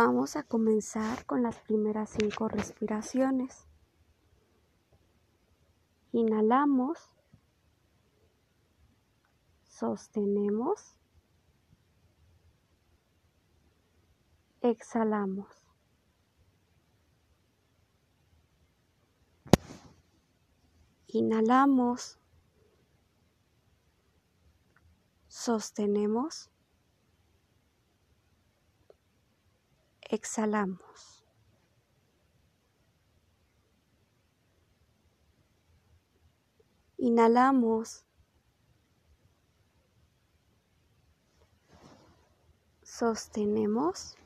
Vamos a comenzar con las primeras cinco respiraciones. Inhalamos, sostenemos, exhalamos. Inhalamos, sostenemos, exhalamos. Inhalamos, sostenemos,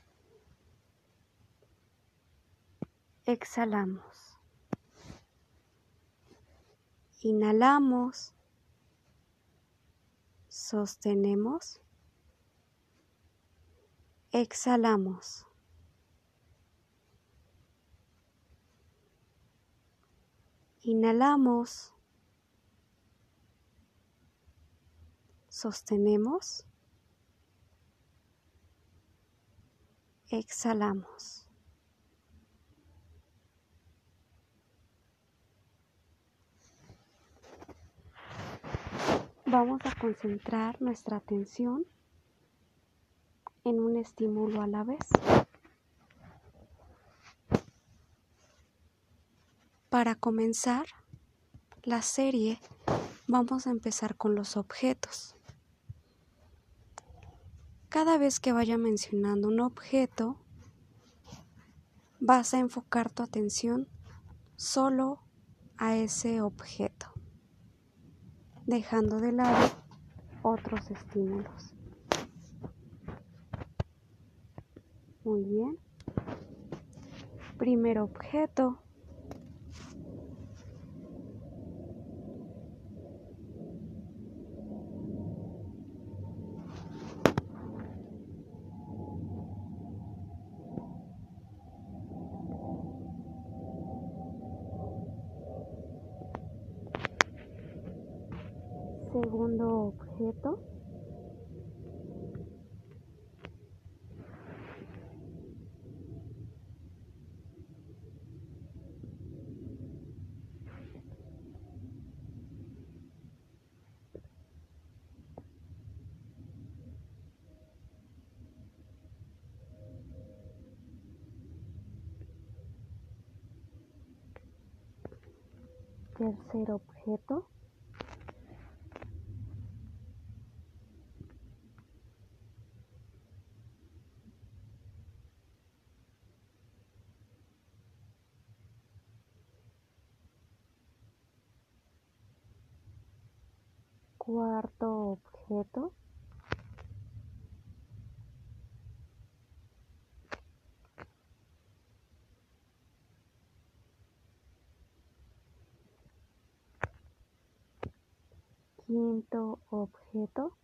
exhalamos. Inhalamos, sostenemos, exhalamos. Inhalamos, sostenemos, exhalamos. Vamos a concentrar nuestra atención en un estímulo a la vez. Para comenzar la serie vamos a empezar con los objetos. Cada vez que vaya mencionando un objeto, vas a enfocar tu atención solo a ese objeto, dejando de lado otros estímulos. Muy bien. Primer objeto. Segundo objeto. Tercer objeto. Cuarto objeto. Quinto objeto.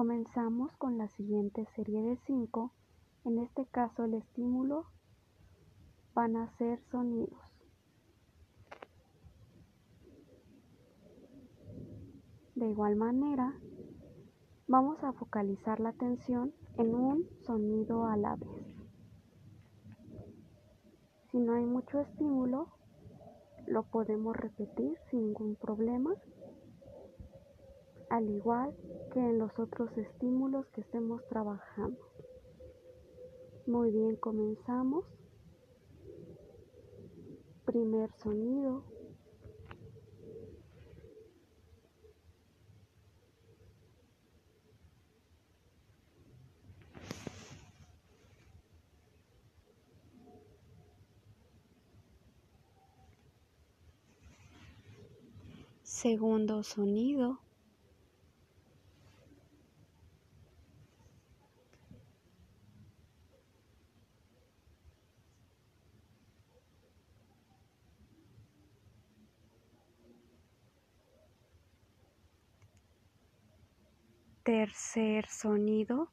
Comenzamos con la siguiente serie de cinco. En este caso el estímulo van a ser sonidos. De igual manera, vamos a focalizar la atención en un sonido a la vez. Si no hay mucho estímulo, lo podemos repetir sin ningún problema, al igual que en los otros estímulos que estemos trabajando. Muy bien, comenzamos. Primer sonido. Segundo sonido. tercer sonido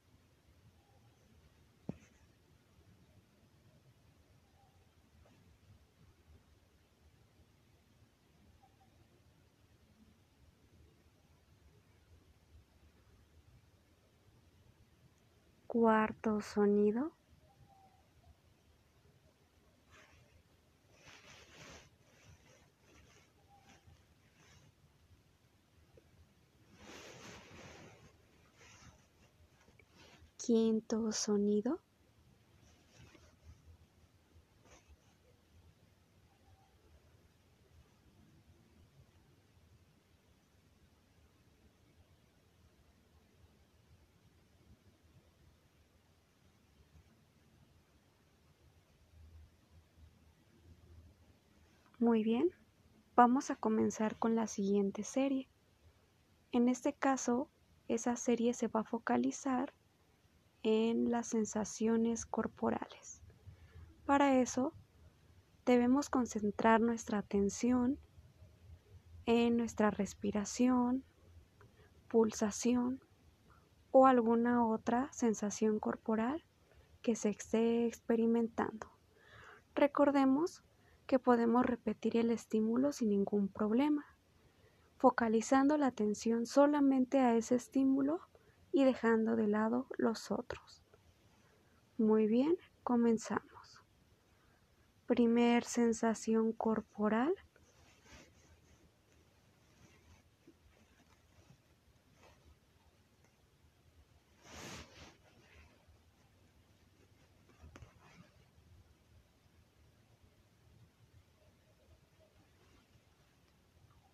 cuarto sonido. Quinto sonido. Muy bien, vamos a comenzar con la siguiente serie. En este caso, esa serie se va a focalizar en las sensaciones corporales. Para eso, debemos concentrar nuestra atención en nuestra respiración, pulsación o alguna otra sensación corporal que se esté experimentando. Recordemos que podemos repetir el estímulo sin ningún problema, focalizando la atención solamente a ese estímulo y dejando de lado los otros. Muy bien, comenzamos. Primer sensación corporal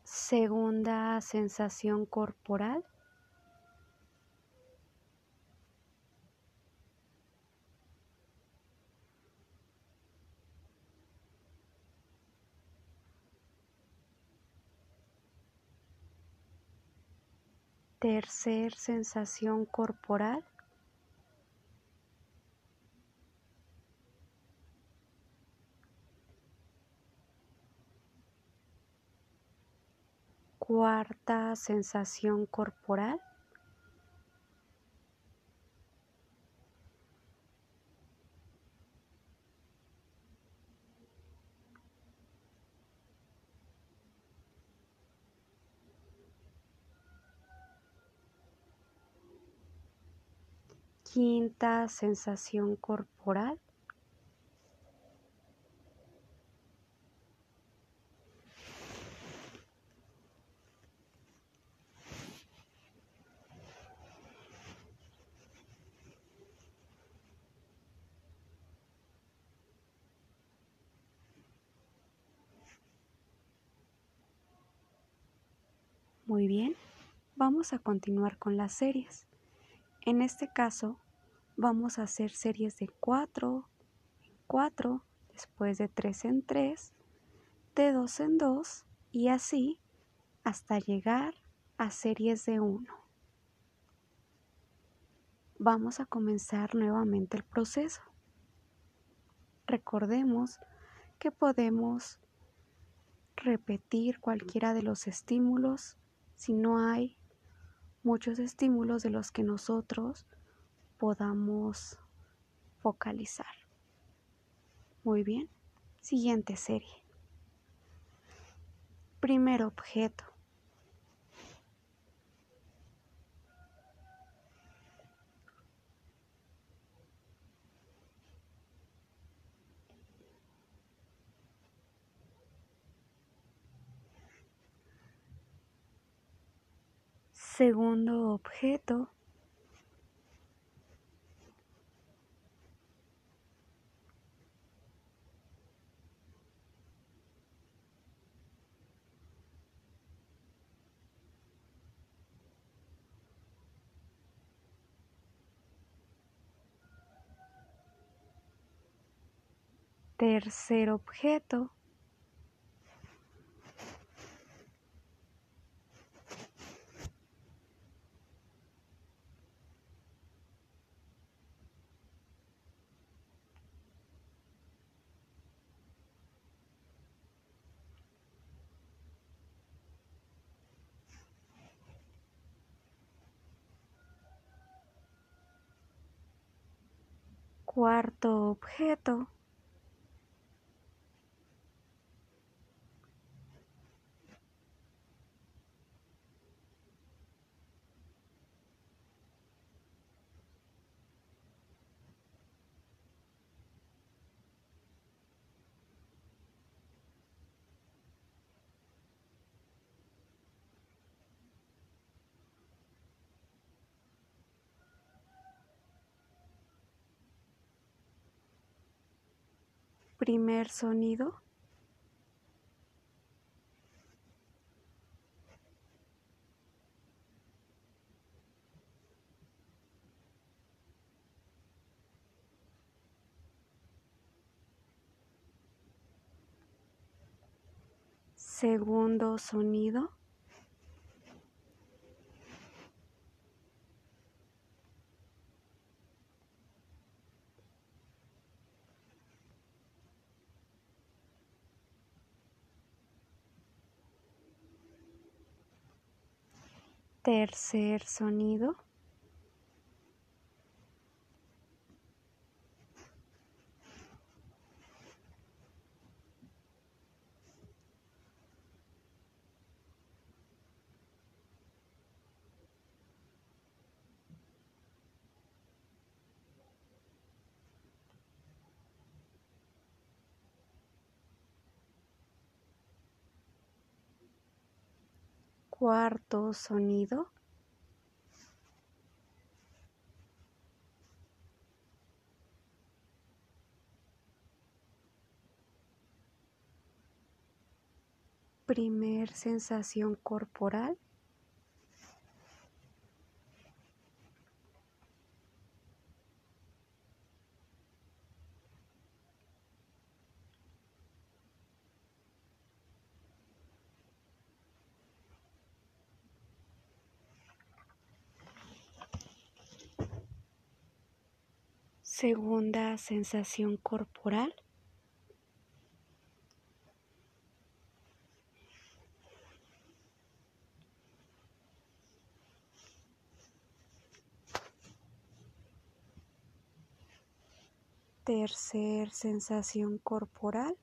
Segunda sensación corporal. Tercer sensación corporal. cuarta sensación corporal. Quinta sensación corporal. Muy bien, vamos a continuar con las series. En este caso, vamos a hacer series de 4 en 4, después de 3 en 3, de 2 en 2 y así hasta llegar a series de 1. Vamos a comenzar nuevamente el proceso. Recordemos que podemos repetir cualquiera de los estímulos si no hay muchos estímulos de los que nosotros podamos focalizar. Muy bien, siguiente serie. Primer objeto. Segundo objeto. Tercer objeto. Cuarto objeto. Primer sonido. Segundo sonido. Tercer sonido. Cuarto sonido. Primer sensación corporal. Segunda sensación corporal. Tercer sensación corporal.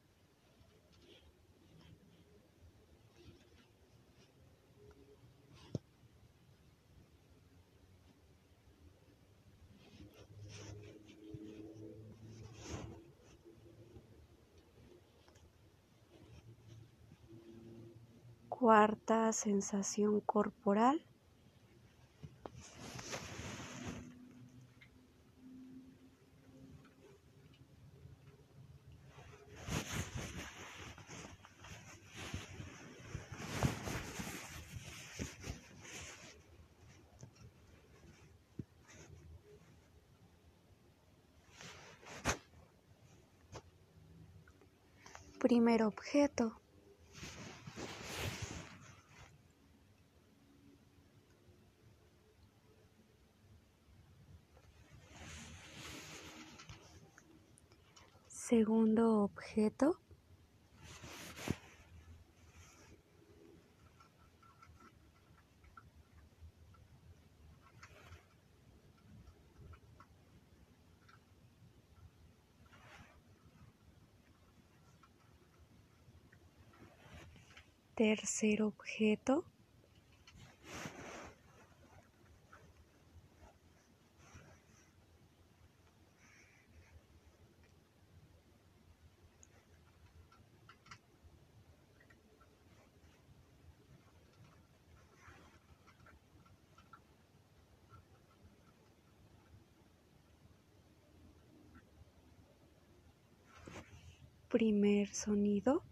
Sensación corporal. Primer objeto. Segundo objeto. Tercer objeto. Primer sonido.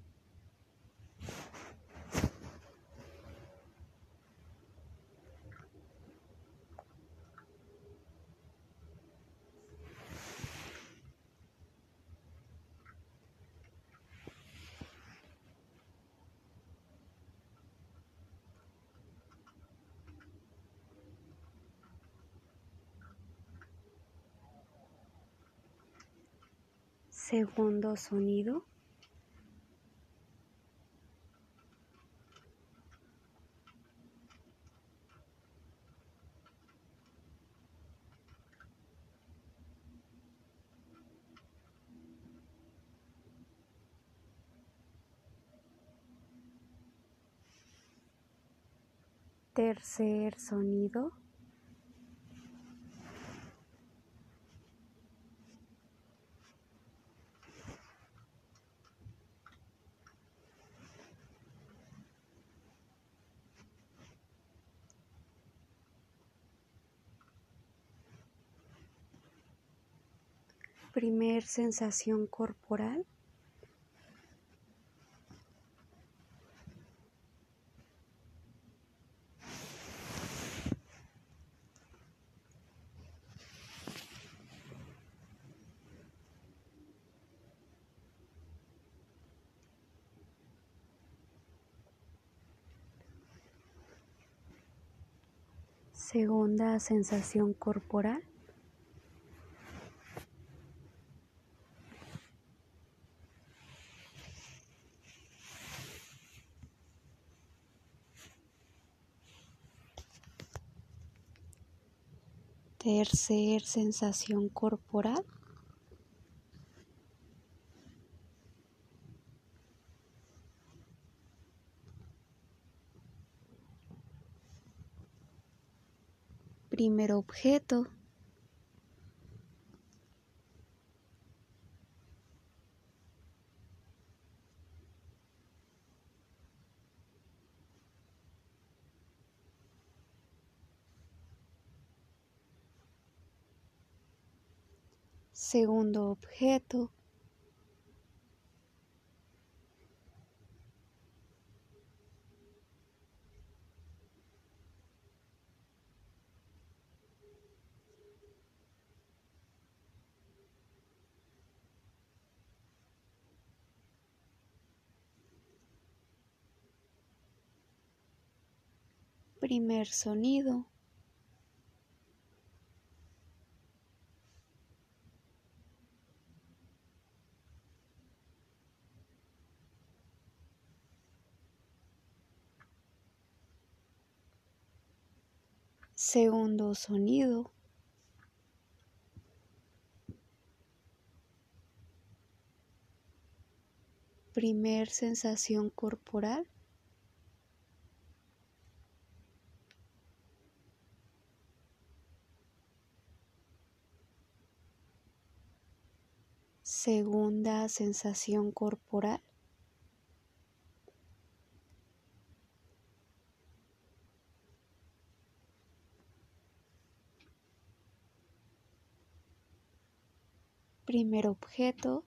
Segundo sonido. Tercer sonido. primer sensación corporal. Segunda sensación corporal. Tercer sensación corporal. Primer objeto. Segundo objeto. Primer sonido. Segundo sonido. Primer sensación corporal. Segunda sensación corporal. Primer objeto.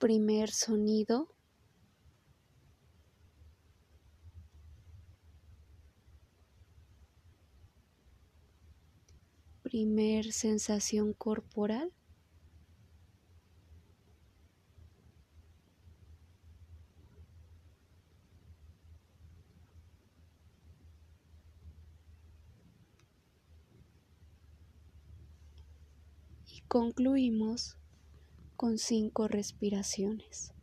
Primer sonido. Primer sensación corporal. Concluimos con cinco respiraciones.